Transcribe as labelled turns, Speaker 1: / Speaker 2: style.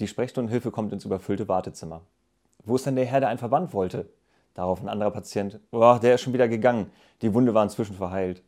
Speaker 1: Die Sprechstundenhilfe kommt ins überfüllte Wartezimmer. Wo ist denn der Herr, der einen Verband wollte? Darauf ein anderer Patient. Oh, der ist schon wieder gegangen. Die Wunde war inzwischen verheilt.